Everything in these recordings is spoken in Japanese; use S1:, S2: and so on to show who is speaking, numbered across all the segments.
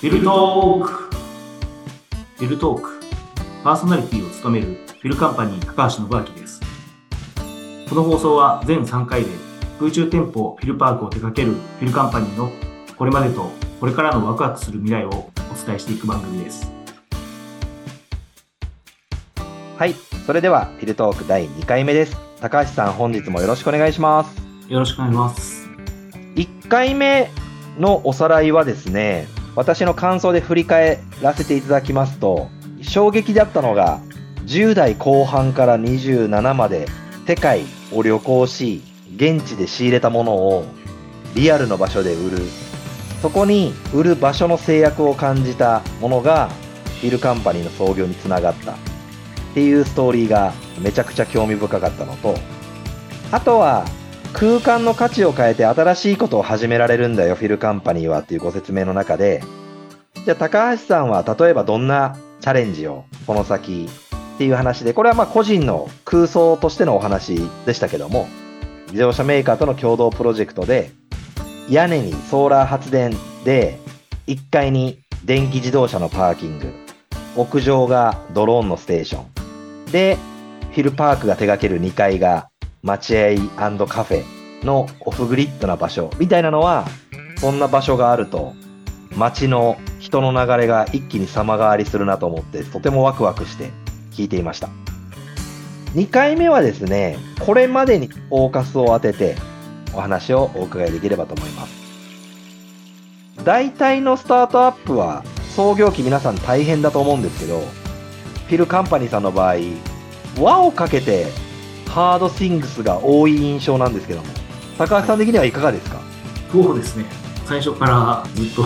S1: フィルトーク。フィルトーク。パーソナリティを務めるフィルカンパニー高橋信明です。この放送は全3回で空中店舗フィルパークを手掛けるフィルカンパニーのこれまでとこれからのワクワクする未来をお伝えしていく番組です。
S2: はい、それではフィルトーク第2回目です。高橋さん、本日もよろしくお願いします。
S1: よろしくお願いします。
S2: 1回目のおさらいはですね、私の感想で振り返らせていただきますと、衝撃だったのが、10代後半から27まで世界を旅行し、現地で仕入れたものをリアルの場所で売る。そこに売る場所の制約を感じたものが、フィルカンパニーの創業につながった。っていうストーリーがめちゃくちゃ興味深かったのと、あとは空間の価値を変えて新しいことを始められるんだよ、フィルカンパニーはっていうご説明の中で、じゃあ高橋さんは例えばどんなチャレンジをこの先っていう話で、これはまあ個人の空想としてのお話でしたけども、自動車メーカーとの共同プロジェクトで、屋根にソーラー発電で、1階に電気自動車のパーキング、屋上がドローンのステーション、で、フィルパークが手掛ける2階が待合カフェのオフグリッドな場所みたいなのは、そんな場所があると、街の人の流れが一気に様変わりするなと思って、とてもワクワクして聞いていました。2回目はですね、これまでにフォーカスを当ててお話をお伺いできればと思います。大体のスタートアップは創業期皆さん大変だと思うんですけど、フィルカンパニーさんの場合、輪をかけてハードシングスが多い印象なんですけども、高橋さん的にはいかがですか？
S1: そうですね。最初からずっと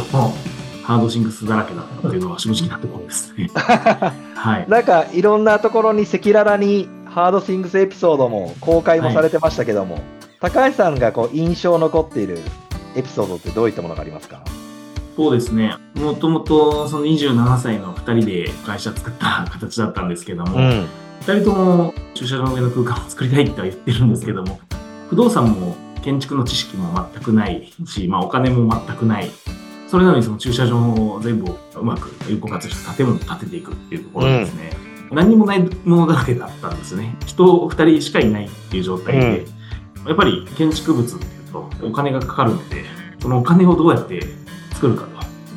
S1: ハードシングスだらけだったっていうのは正直なところですね。はい。
S2: なんかいろんなところに赤裸々にハードシングスエピソードも公開もされてましたけども、高橋さんがこう印象残っているエピソードってどういったものがありますか？
S1: そうですね。もともとその27歳の2人で会社作った形だったんですけども、
S2: ん。
S1: 2人とも駐車場の上の空間を作りたいっては言ってるんですけども、不動産も建築の知識も全くないし、まあ、お金も全くない。それなのにその駐車場を全部うまく有効活用した建物を建てていくっていうところでですね、何にもないものだらけだったんですね。人2人しかいないっていう状態で、やっぱり建築物っていうとお金がかかるので、そのお金をどうやって作るかと、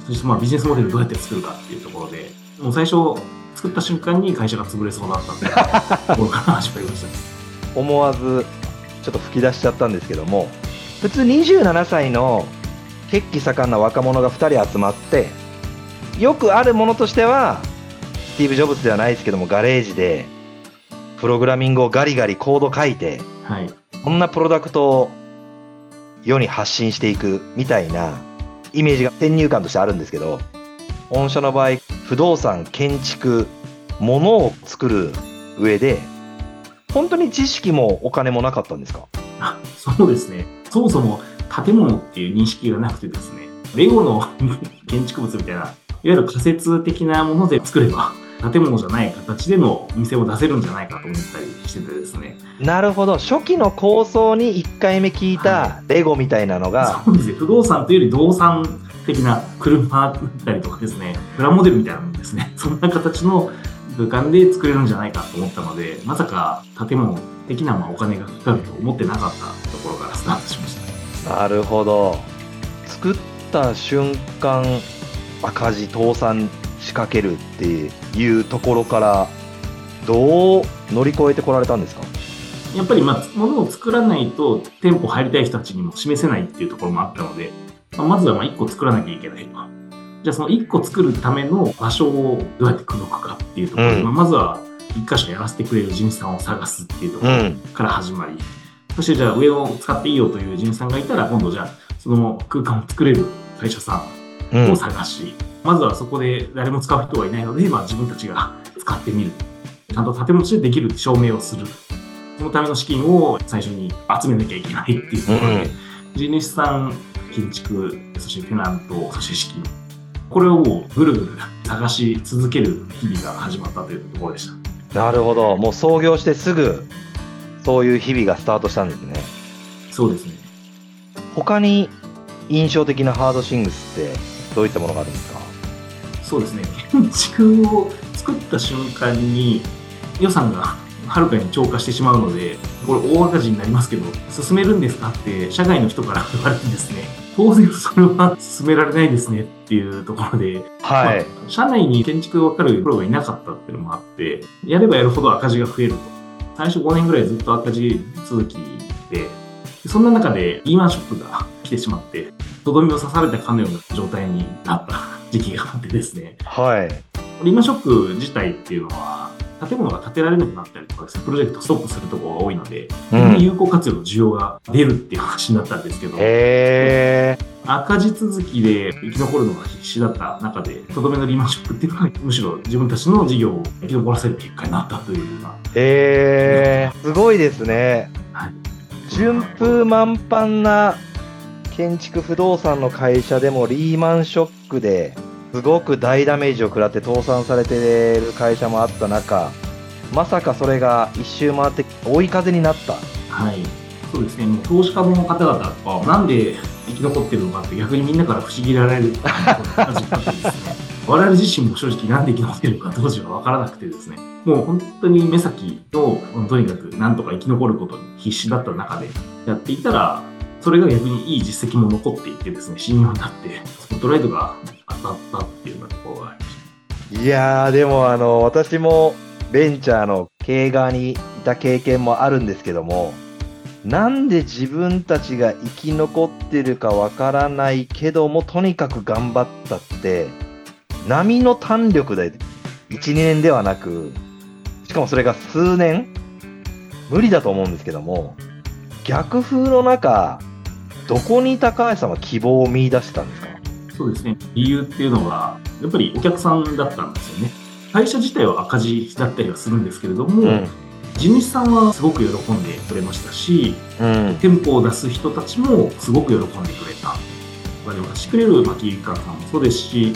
S1: そしてまあビジネスモデルどうやって作るかっていうところで、もう最初作った瞬間に会社が潰れそうだったんで、ところから始まりましたね。
S2: 思わずちょっと吹き出しちゃったんですけども、普通27歳の血気盛んな若者が2人集まって、よくあるものとしては、スティーブ・ジョブズではないですけども、ガレージで、プログラミングをガリガリコード書いて、
S1: はい。
S2: こんなプロダクトを世に発信していくみたいなイメージが先入観としてあるんですけど、御社の場合、不動産、建築、物を作る上で、本当に知識もお金もなかったんですか？
S1: あそうですね。そもそも建物っていう認識がなくてですね、レゴの 建築物みたいな、いわゆる仮説的なもので作れば、建物じゃない形でのお店を出せるんじゃないかと思ったりしててですね。
S2: なるほど。初期の構想に1回目聞いたレゴみたいなのが、
S1: そうですね。不動産というより動産的な車だったりとかですね、プラモデルみたいなのですね、そんな形の空間で作れるんじゃないかと思ったので、まさか建物的なまあお金がかかると思ってなかったところからスタートしました。
S2: なるほど。作った瞬間、赤字倒産仕掛けるっていうところから、どう乗り越えてこられたんですか？
S1: やっぱりまあ、物を作らないと店舗入りたい人たちにも示せないっていうところもあったので、まあ、まずはまあ1個作らなきゃいけないと。じゃあその1個作るための場所をどうやって口説くかっていうところ。で、
S2: うん。
S1: まあまずは1箇所やらせてくれる人事さんを探すっていうところ。から始まり、そしてじゃあ上を使っていいよという人事さんがいたら、今度じゃあその空間を作れる会社さ
S2: うん。
S1: んを探し、まずはそこで誰も使う人がいないので、まあ自分たちが使ってみる。ちゃんと建物としてできる証明をする。そのための資金を最初に集めなきゃいけないっていうところで、地主さん、建築、そしてテナント、そして資金。これをもうぐるぐる探し続ける日々が始まったというところでした。
S2: なるほど。もう創業してすぐ、そういう日々がスタートしたんですね。
S1: そうですね。
S2: 他に印象的なハードシングスってどういったものがあるんですか？
S1: そうですね。建築を作った瞬間に予算がはるかに超過してしまうので、これ大赤字になりますけど、進めるんですかって社外の人から言われてですね、当然それは進められないですねっていうところで、
S2: はい。
S1: まあ社内に建築が分かるプロがいなかったっていうのもあって、やればやるほど赤字が増えると。最初5年ぐらいずっと赤字続きで、でそんな中でリーマンショックが来てしまって、とどめを刺されたかのような状態になった時期があってですね、
S2: はい。
S1: リーマンショック自体っていうのは、建物が建てられなくなったりとかですね、プロジェクトストップするところが多いので、
S2: うん
S1: 有効活用の需要が出るっていう話になったんですけど、
S2: へえ。
S1: 赤字続きで生き残るのが必死だった中で、とどめのリーマンショックっていうのが、むしろ自分たちの事業を生き残らせる結果になったというような、
S2: へえ。すごいですね。
S1: はい、
S2: 順風満帆な建築不動産の会社でもリーマンショックですごく大ダメージを食らって倒産されてる会社もあった中、まさかそれが一周回って追い風になった。
S1: はい。そうですね、もう投資家の方々は、なんで生き残ってるのかって逆にみんなから不思議られる感じになってですね、我々自身も正直なんで生き残ってるのか当時は分からなくてですね、もう本当に目先と、とにかくなんとか生き残ることに必死だった中でやっていたら、それが逆にいい実績も残っていてですね、信用になって、スポットライトが当たったっていうようなところがありました。
S2: いやー、でもあの、私もベンチャーの経営側にいた経験もあるんですけども、なんで自分たちが生き残ってるかわからないけども、とにかく頑張ったって、波の弾力で1、2年ではなく、しかもそれが数年無理だと思うんですけども、逆風の中、どこに高橋さんは希望を見出したんですか？
S1: そうですね。理由っていうのは、やっぱりお客さんだったんですよね。会社自体は赤字だったりはするんですけれども、
S2: うん。
S1: 地主さんはすごく喜んでくれましたし、
S2: うん。
S1: 店舗を出す人たちもすごく喜んでくれた。我々がしてくれる牧井川さんもそうですし、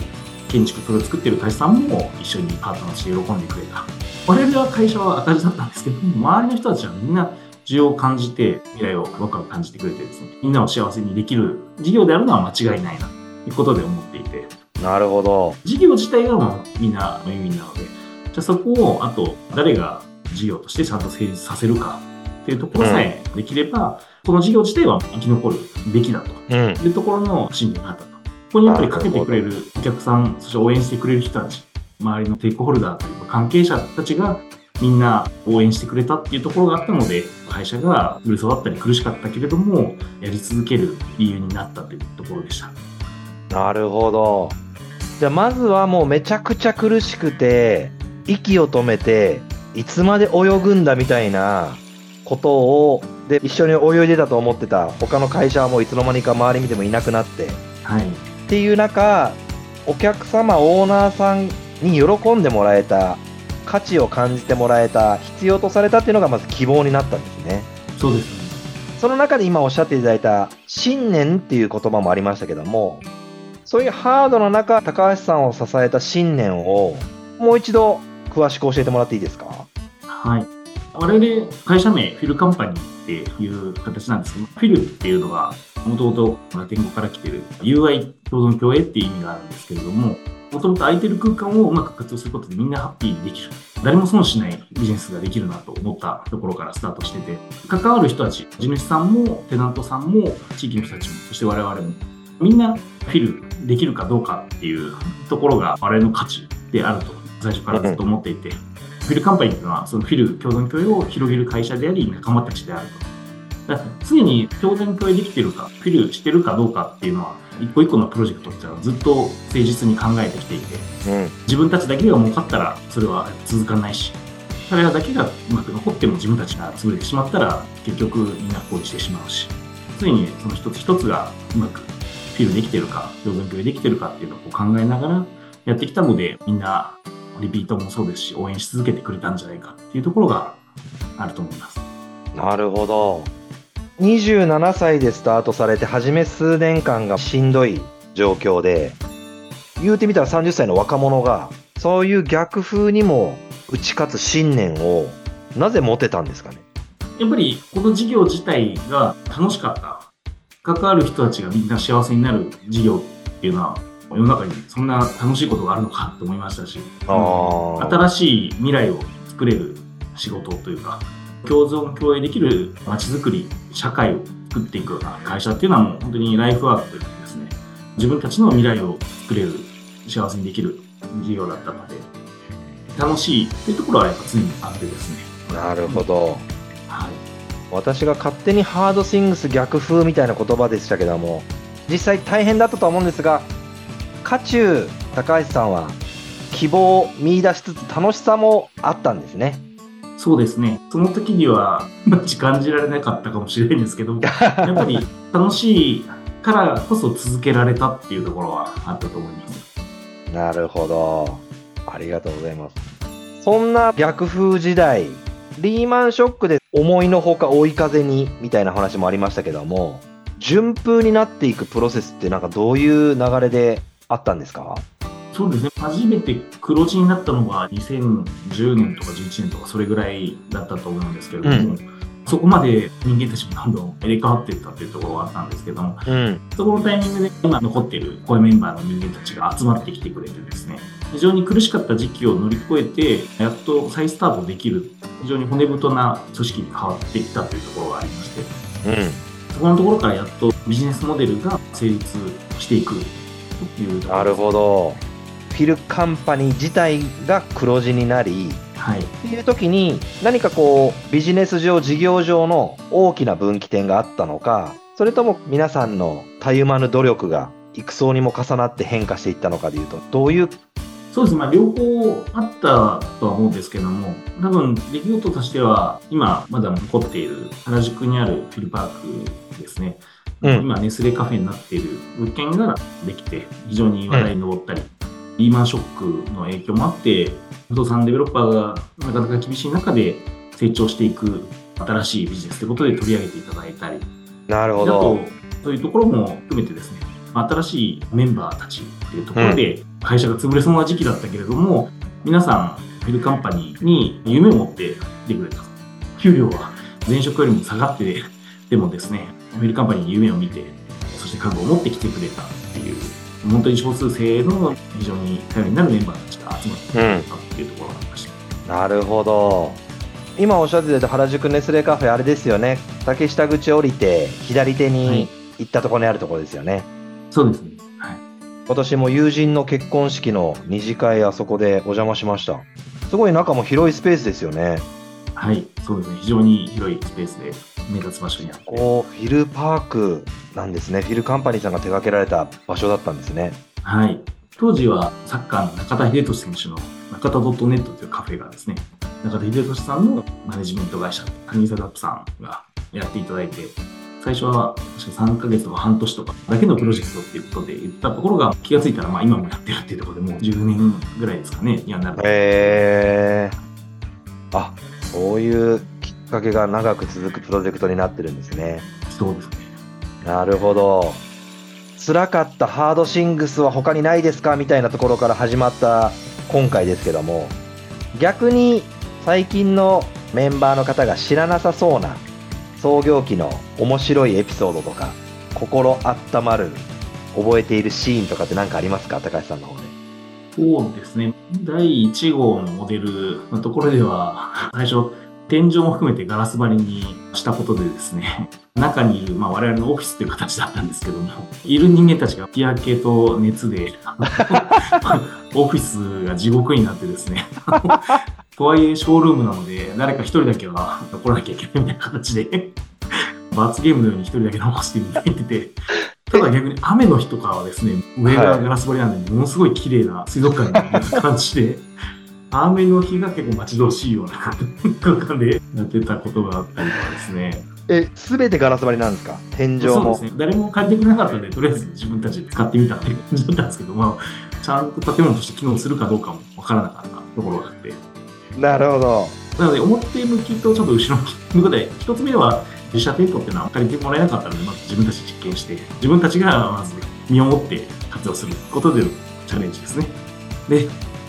S1: 建築それを作ってる会社さんも一緒にパートナーして喜んでくれた。我々は会社は赤字だったんですけども、周りの人たちはみんな需要を感じて、未来をワクワク感じてくれてですね、みんなを幸せにできる事業であるのは間違いないな、ということで思っていて、
S2: なるほど。
S1: 事業自体がもうみんなウィンウィンなので、じゃあそこを、あと、誰が事業としてちゃんと成立させるかっていうところさえできれば、この事業自体は生き残るべきだと
S2: うん。
S1: いうところの信念があったと。ここにやっぱりかけてくれるお客さん、そして応援してくれる人たち、周りのテイクホルダーというか関係者たちがみんな応援してくれたっていうところがあったので、会社が売れそうだったり苦しかったけれども、やり続ける理由になったというところでした。
S2: なるほど。じゃあまずはもうめちゃくちゃ苦しくて、息を止めて、いつまで泳ぐんだみたいなことを、で、一緒に泳いでたと思ってた他の会社はもういつの間にか周り見てもいなくなって、
S1: はい。
S2: っていう中、お客様、オーナーさんに喜んでもらえた、価値を感じてもらえた、必要とされたっていうのがまず希望になったんですね。
S1: そうですね。
S2: その中で今おっしゃっていただいた信念っていう言葉もありましたけども、そういうハードの中、高橋さんを支えた信念をもう一度詳しく教えてもらっていいですか？
S1: はい。我々、会社名、フィルカンパニーっていう形なんですけど、フィルっていうのは、もともとラテン語から来てる UI 共存共栄っていう意味があるんですけれども、もともと空いてる空間をうまく活用することでみんなハッピーにできる。誰も損しないビジネスができるなと思ったところからスタートしてて、関わる人たち、地主さんもテナントさんも地域の人たちも、そして我々も、みんなフィルできるかどうかっていうところが我々の価値であると最初からずっと思っていて、フィルカンパニーっていうのは、そのフィル共存共栄を広げる会社であり、仲間たちであると。だから常に共存共栄できてるか、フィルしてるかどうかっていうのは、一個一個のプロジェクトっていうのはずっと誠実に考えてきていて、
S2: うん。
S1: 自分たちだけが儲かったら、それは続かないし、彼らだけがうまく残っても自分たちが潰れてしまったら、結局みんな放置してしまうし、常にその一つ一つがうまくフィルできてるか、共存共栄できてるかっていうのを考えながらやってきたので、みんなリピートもそうですし、応援し続けてくれたんじゃないかっていうところがあると思います。
S2: なるほど。27歳でスタートされて、初め数年間がしんどい状況で、言うてみたら30歳の若者が、そういう逆風にも打ち勝つ信念を、なぜ持てたんですかね？
S1: やっぱりこの事業自体が楽しかった。関わる人たちがみんな幸せになる事業っていうのは、世の中にそんな楽しいことがあるのかと思いましたし、新しい未来を作れる仕事というか、共存共栄できる街づくり、社会を作っていくような会社っていうのはもう本当にライフワークというかですね、自分たちの未来を作れる、幸せにできる事業だったので、楽しいっていうところはやっぱ常にあってですね。
S2: なるほど。
S1: はい。
S2: 私が勝手にハードシングス逆風みたいな言葉でしたけども、実際大変だったとは思うんですが、渦中高橋さんは希望を見出しつつ楽しさもあったんですね。
S1: そうですね。その時には、感じられなかったかもしれないんですけど、やっぱり楽しいからこそ続けられたっていうところはあったと思います。
S2: なるほど。ありがとうございます。そんな逆風時代、リーマンショックで思いのほか追い風にみたいな話もありましたけども、順風になっていくプロセスってなんかどういう流れであったんですか？
S1: そうですね。初めて黒字になったのが2010年とか11年とかそれぐらいだったと思うんですけれども、
S2: う
S1: そこまで人間たちもどんどん入れ替わっていったっていうところがあったんですけども、
S2: うん。
S1: そこのタイミングで今残っている声メンバーの人間たちが集まってきてくれてですね、非常に苦しかった時期を乗り越えて、やっと再スタートできる、非常に骨太な組織に変わっていったというところがありまして、
S2: うん。
S1: そこのところからやっとビジネスモデルが成立していくというところ
S2: なるほど。フィルカンパニー自体が黒字になり、
S1: はい。
S2: っていう時に何かこうビジネス上事業上の大きな分岐点があったのかそれとも皆さんのたゆまぬ努力が幾層にも重なって変化していったのかでいうとどういう？
S1: そうです。ね、まあ、両方あったとは思うんですけども、多分出来事としては、今まだ残っている原宿にあるフィルパークですね、
S2: うん。
S1: 今ネスレカフェになっている物件ができて、非常に話題に上ったり、リーマンショックの影響もあって、不動産デベロッパーがなかなか厳しい中で成長していく新しいビジネスということで取り上げていただいたり、
S2: なるほ
S1: あと
S2: ど、
S1: そういうところも含めてですね、新しいメンバーたちっていうところで、会社が潰れそうな時期だったけれども、皆さん、フィルカンパニーに夢を持って来てくれた。給料は前職よりも下がってでもですね、フィルカンパニーに夢を見て、そして覚悟を持って来てくれたっていう、本当に少数生の非常に頼りになるメンバーたちが集まってくれたっていうところがありました。
S2: なるほど今おっしゃってた原宿ネスレカフェあれですよね竹下口降りて左手
S1: はい
S2: に行ったところにあるところですよね、
S1: そうですね。はい。
S2: 今年も友人の結婚式の二次会あそこでお邪魔しましたすごい中も広いスペースですよね
S1: はい、そうですね。非常に広いスペースで目立つ場所にあって。
S2: こうフィルパークなんですねフィルカンパニーさんが手掛けられた場所だったんですね
S1: はい。当時はサッカーの中田英寿選手の中田 .net というカフェがですね、中田英寿さんのマネジメント会社、カニサダップさんがやっていただいて、最初は確か3ヶ月とか半年とかだけのプロジェクトっていうことで言ったところが気がついたらまあ今もやってるっていうところでもう10年ぐらいですかね、にはなる。
S2: へえあそういうきっかけが長く続くプロジェクトになってるんですね。
S1: そうですね。
S2: なるほど。辛かったハードシングスは他にないですかみたいなところから始まった今回ですけども。逆に最近のメンバーの方が知らなさそうな創業期の面白いエピソードとか心温まる覚えているシーンとかって何かありますか？高橋さんの方で。
S1: そうですね。第1号のモデルのところでは、最初、天井も含めてガラス張りにしたことでですね、中にいる、まあ、我々のオフィスという形だったんですけども、いる人間たちが日焼けと熱で、オフィスが地獄になってですね、とはいえショールームなので、誰か一人だけは残らなきゃいけないみたいな形で、罰ゲームのように一人だけ残してみたいってて、ただ逆に雨の日とかはですね、上がガラス張りなんで、ものすごい綺麗な水族館みたいな感じで、雨の日が結構待ち遠しいような空間でやってたことがあったりとかですね。
S2: え全てガラス張りなんですか？天井も
S1: そうですね。誰も借りてくれなかったんで、とりあえず自分たちで使ってみたっていう感じだったんですけど、まあ、ちゃんと建物として機能するかどうかもわからなかったところがあって。
S2: なるほど
S1: なので、表向きとちょっと後ろ向きで、一つ目は、自社店舗っていうのは借りてもらえなかったので、まず自分たちで実験して、自分たちがまず身をもって活用することでのチャレンジですね。で、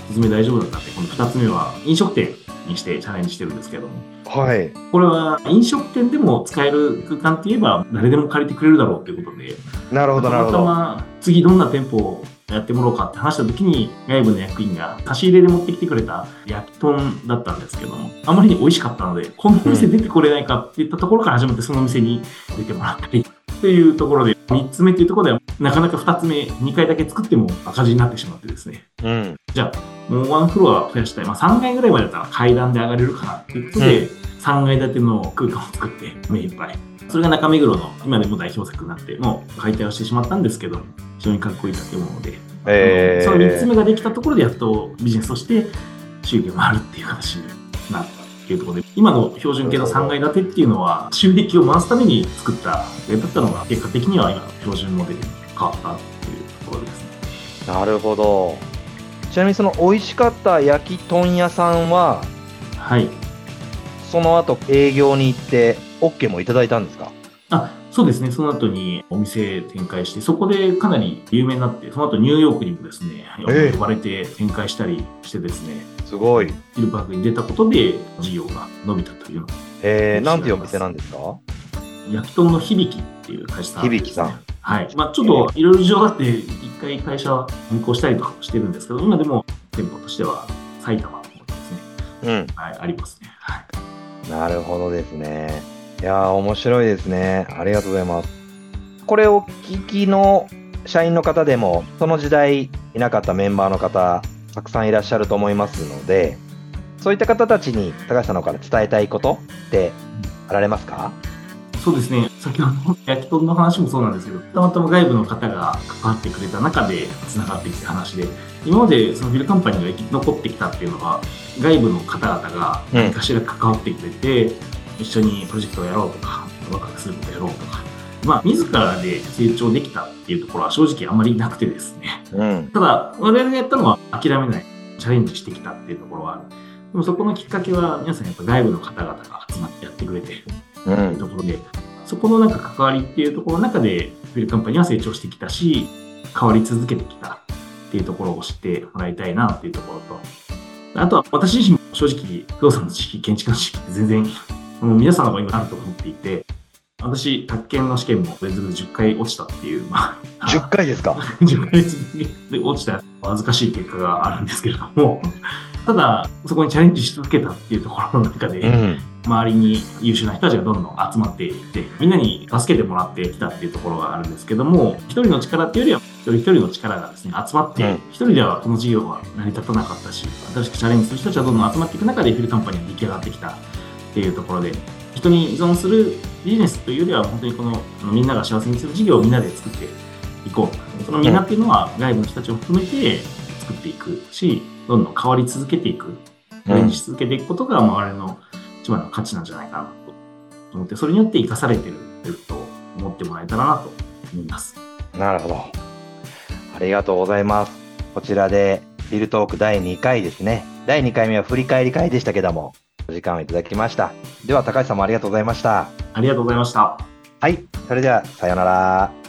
S1: 一つ目大丈夫だったんで、この二つ目は飲食店にしてチャレンジしてるんですけども、
S2: はい
S1: これは飲食店でも使える空間って言えば誰でも借りてくれるだろうということで、
S2: なるほどなるほ
S1: たまた
S2: ど
S1: ま次どんな店舗をやってもらおうかって話した時に、外部の役員が差し入れで持ってきてくれた焼き豚だったんですけども、あまりに美味しかったので、この店出てこれないかっていったところから始まって、その店に出てもらったり、っていうところで、3つ目っていうところでは、なかなか2つ目、2回だけ作っても赤字になってしまってですね。
S2: うん。
S1: じゃあ、もうワンフロア増やしたい。まあ3階ぐらいまでだったら階段で上がれるかなっていうことで、
S2: う
S1: 3階建ての空間を作って目いっぱい。それが中目黒の今でも代表作になって、もう解体をしてしまったんですけど、非常にかっこいい建物で、
S2: えー、
S1: その3つ目ができたところでやっとビジネスとして収益を回るっていう形になったっていうところで、今の標準系の3階建てっていうのは収益を回すために作っただったのが結果的には今の標準モデルに変わったっていうところですね。
S2: なるほど。ちなみにその美味しかった焼き豚屋さんは、
S1: はい。
S2: その後営業に行って OK もいただいたんですか？
S1: あそうですね、その後にお店展開して、そこでかなり有名になって、その後ニューヨークにもですね、
S2: ええ
S1: 呼ばれて展開したりしてですね、
S2: すごい。
S1: ヒルパークに出たことで事業が伸びたというの
S2: えー、なんていうお店なんですか？
S1: 焼き豚の響きっていう会社さんね。
S2: 響さん。
S1: はい。まあちょっといろいろ事情があって、一回会社は運行したりとかしてるんですけど、今でも店舗としては埼玉の方にですね、
S2: うん。
S1: はい、ありますね。はい。
S2: なるほどですね。いやー、面白いですね。ありがとうございます。これを聞きの社員の方でも、その時代いなかったメンバーの方、たくさんいらっしゃると思いますので、そういった方たちに高橋さんの方から伝えたいことってあられますか？
S1: そうですね、先ほどの焼き豚の話もそうなんですけど、たまたま外部の方が関わってくれた中でつながってきた話で、今までそのビルカンパニーが生き残ってきたっていうのは、外部の方々が何かしら関わってくれて、一緒にプロジェクトをやろうとか、ワクワクすることをやろうとか、まあ、自らで成長できたっていうところは正直あまりなくてですね。
S2: うん。
S1: ただ、我々がやったのは諦めない、チャレンジしてきたっていうところはある。でもそこのきっかけは、皆さんやっぱ外部の方々が集まってやってくれて、
S2: う。
S1: というん。ところで、そこのなんか関わりっていうところの中で、フィルカンパニーは成長してきたし、変わり続けてきたっていうところを知ってもらいたいなっていうところと、あとは私自身も正直、不動産の知識、建築の知識って全然、もう皆さんの方が今あると思っていて、私、宅建の試験も連続で10回落ちたっていう、まあ、
S2: 10回ですか？
S1: 10回続けて落ちた恥ずかしい結果があるんですけれども、ただ、そこにチャレンジし続けたっていうところの中で、
S2: うん。
S1: 周りに優秀な人たちがどんどん集まっていって、みんなに助けてもらってきたっていうところがあるんですけども、一人の力っていうよりは、一人一人の力がですね、集まって、
S2: うん
S1: 一人ではこの事業は成り立たなかったし、新しくチャレンジする人たちはどんどん集まっていく中で、フィルカンパニーが出来上がってきたっていうところで、人に依存するビジネスというよりは、本当にこのみんなが幸せにする事業をみんなで作っていこう。そのみんなっていうのは、外部の人たちを含めて作っていくし、どんどん変わり続けていく。チャレンジし続けていくことが、周りの一番の価値なんじゃないかなと思って、それによって生かされてると思ってもらえたらなと思います。
S2: なるほど。ありがとうございます。こちらで、ビルトーク第2回ですね。第2回目は振り返り会でしたけども、お時間をいただきました。では、高橋さんもありがとうございました。
S1: ありがとうございました。
S2: はい。それでは、さようなら。